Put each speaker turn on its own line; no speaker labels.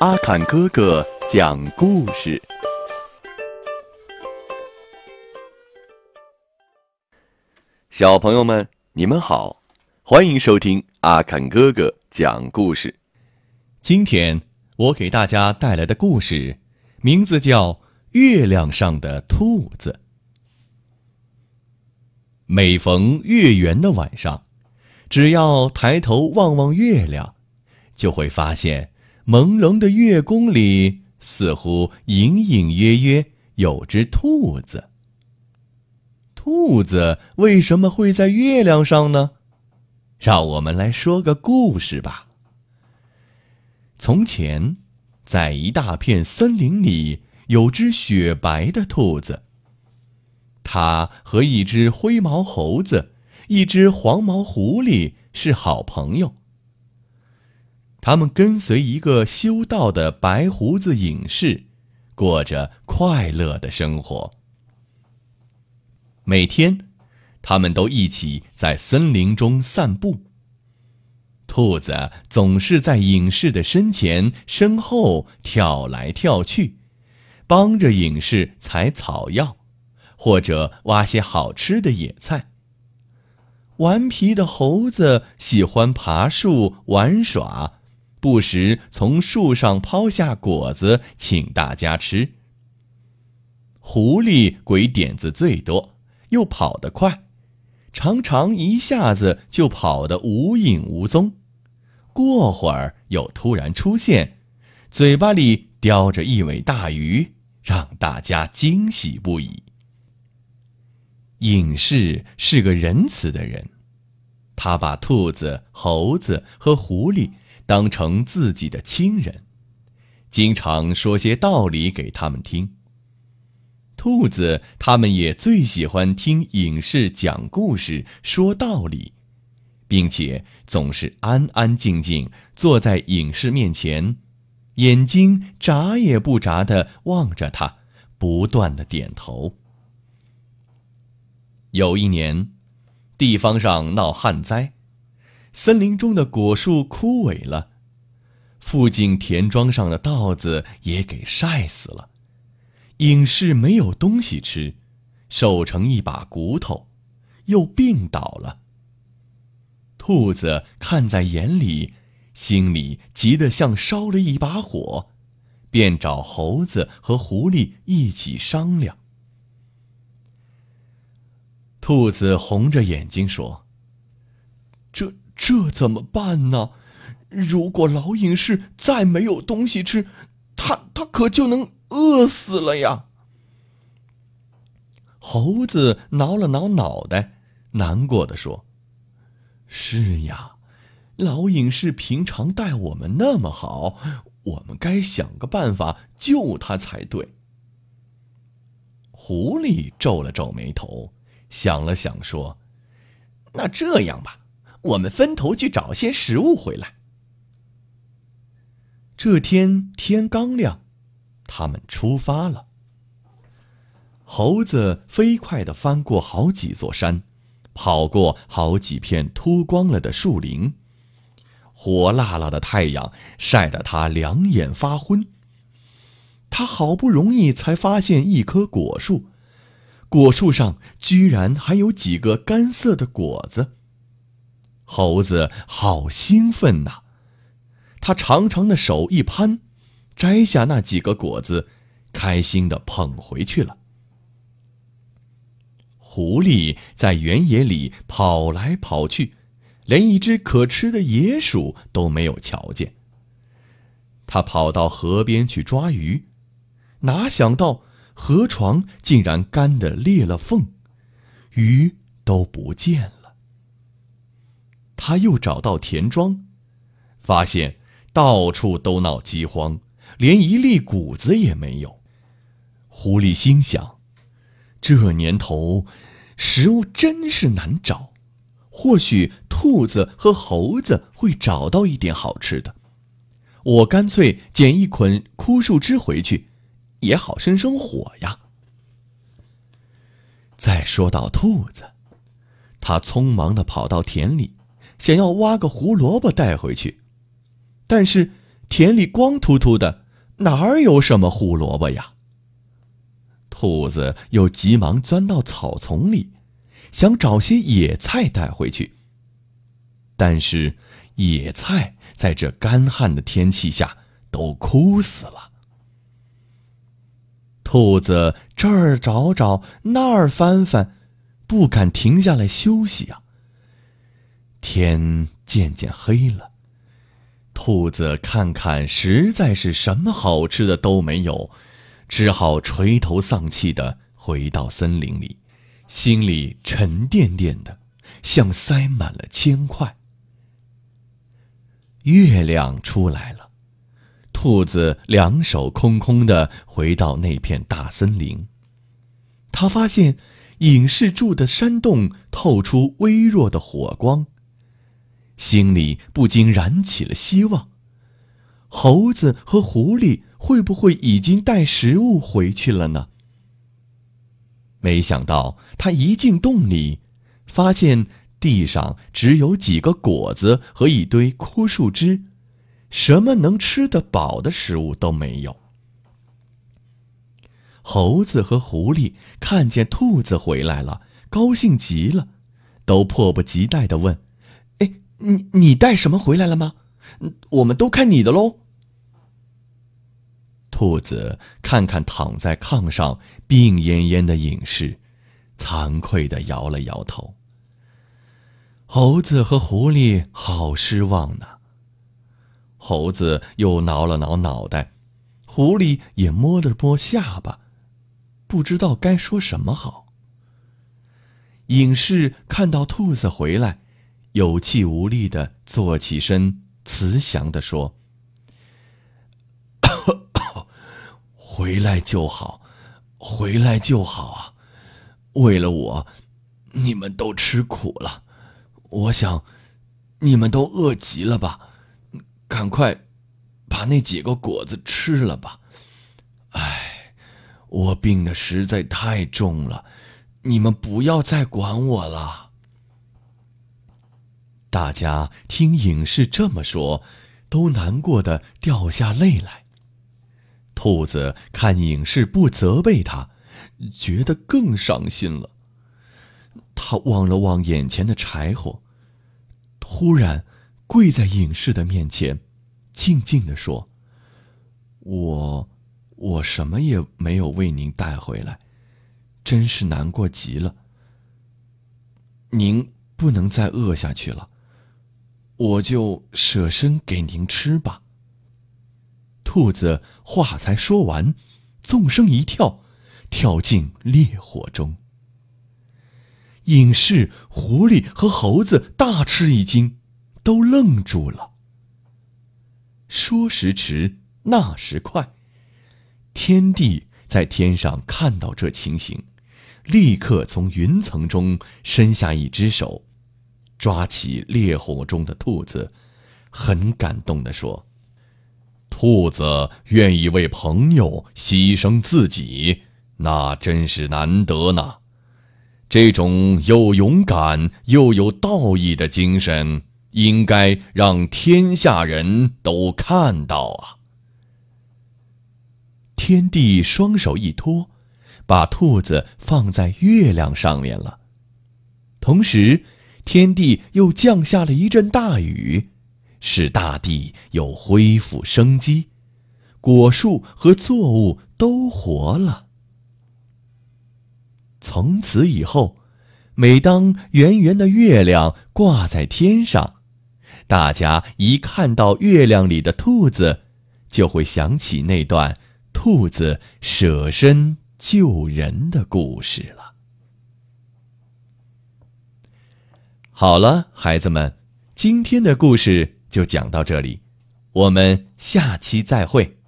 阿坎哥哥讲故事。小朋友们，你们好，欢迎收听阿坎哥哥讲故事。
今天我给大家带来的故事，名字叫《月亮上的兔子》。每逢月圆的晚上，只要抬头望望月亮，就会发现。朦胧的月宫里，似乎隐隐约约有只兔子。兔子为什么会在月亮上呢？让我们来说个故事吧。从前，在一大片森林里，有只雪白的兔子。它和一只灰毛猴子、一只黄毛狐狸是好朋友。他们跟随一个修道的白胡子隐士，过着快乐的生活。每天，他们都一起在森林中散步。兔子总是在隐士的身前身后跳来跳去，帮着隐士采草药，或者挖些好吃的野菜。顽皮的猴子喜欢爬树玩耍。不时从树上抛下果子请大家吃。狐狸鬼点子最多，又跑得快，常常一下子就跑得无影无踪，过会儿又突然出现，嘴巴里叼着一尾大鱼，让大家惊喜不已。隐士是个仁慈的人，他把兔子、猴子和狐狸。当成自己的亲人，经常说些道理给他们听。兔子他们也最喜欢听隐士讲故事、说道理，并且总是安安静静坐在隐士面前，眼睛眨也不眨的望着他，不断的点头。有一年，地方上闹旱灾。森林中的果树枯萎了，附近田庄上的稻子也给晒死了，隐士没有东西吃，瘦成一把骨头，又病倒了。兔子看在眼里，心里急得像烧了一把火，便找猴子和狐狸一起商量。兔子红着眼睛说：“这。”这怎么办呢？如果老隐士再没有东西吃，他他可就能饿死了呀！猴子挠了挠脑袋，难过的说：“是呀，老隐士平常待我们那么好，我们该想个办法救他才对。”狐狸皱了皱眉头，想了想说：“那这样吧。”我们分头去找些食物回来。这天天刚亮，他们出发了。猴子飞快地翻过好几座山，跑过好几片秃光了的树林。火辣辣的太阳晒得他两眼发昏。他好不容易才发现一棵果树，果树上居然还有几个干涩的果子。猴子好兴奋呐！他长长的手一攀，摘下那几个果子，开心的捧回去了。狐狸在原野里跑来跑去，连一只可吃的野鼠都没有瞧见。他跑到河边去抓鱼，哪想到河床竟然干得裂了缝，鱼都不见了。他又找到田庄，发现到处都闹饥荒，连一粒谷子也没有。狐狸心想：这年头，食物真是难找。或许兔子和猴子会找到一点好吃的。我干脆捡一捆枯树枝回去，也好生生火呀。再说到兔子，它匆忙的跑到田里。想要挖个胡萝卜带回去，但是田里光秃秃的，哪儿有什么胡萝卜呀？兔子又急忙钻到草丛里，想找些野菜带回去。但是，野菜在这干旱的天气下都枯死了。兔子这儿找找，那儿翻翻，不敢停下来休息啊。天渐渐黑了，兔子看看，实在是什么好吃的都没有。只好垂头丧气的回到森林里，心里沉甸甸的，像塞满了铅块。月亮出来了，兔子两手空空的回到那片大森林。他发现隐士住的山洞透出微弱的火光，心里不禁燃起了希望。猴子和狐狸。会不会已经带食物回去了呢？没想到他一进洞里，发现地上只有几个果子和一堆枯树枝，什么能吃得饱的食物都没有。猴子和狐狸看见兔子回来了，高兴极了，都迫不及待的问：“，你你带什么回来了吗？我们都看你的喽。”兔子看看躺在炕上病恹恹的隐士，惭愧的摇了摇头。猴子和狐狸好失望呢。猴子又挠了挠脑袋，狐狸也摸了摸下巴，不知道该说什么好。隐士看到兔子回来，有气无力的坐起身，慈祥的说。回来就好，回来就好啊！为了我，你们都吃苦了。我想，你们都饿极了吧？赶快把那几个果子吃了吧。唉，我病的实在太重了，你们不要再管我了。大家听隐士这么说，都难过的掉下泪来。兔子看隐士不责备他，觉得更伤心了。他望了望眼前的柴火，突然跪在隐士的面前，静静的说：“我，我什么也没有为您带回来，真是难过极了。您不能再饿下去了，我就舍身给您吃吧。”兔子话才说完，纵身一跳，跳进烈火中。隐士、狐狸和猴子大吃一惊，都愣住了。说时迟，那时快，天帝在天上看到这情形，立刻从云层中伸下一只手，抓起烈火中的兔子，很感动地说。兔子愿意为朋友牺牲自己，那真是难得呢。这种又勇敢又有道义的精神，应该让天下人都看到啊！天帝双手一托，把兔子放在月亮上面了。同时，天地又降下了一阵大雨。使大地又恢复生机，果树和作物都活了。从此以后，每当圆圆的月亮挂在天上，大家一看到月亮里的兔子，就会想起那段兔子舍身救人的故事了。好了，孩子们，今天的故事。就讲到这里，我们下期再会。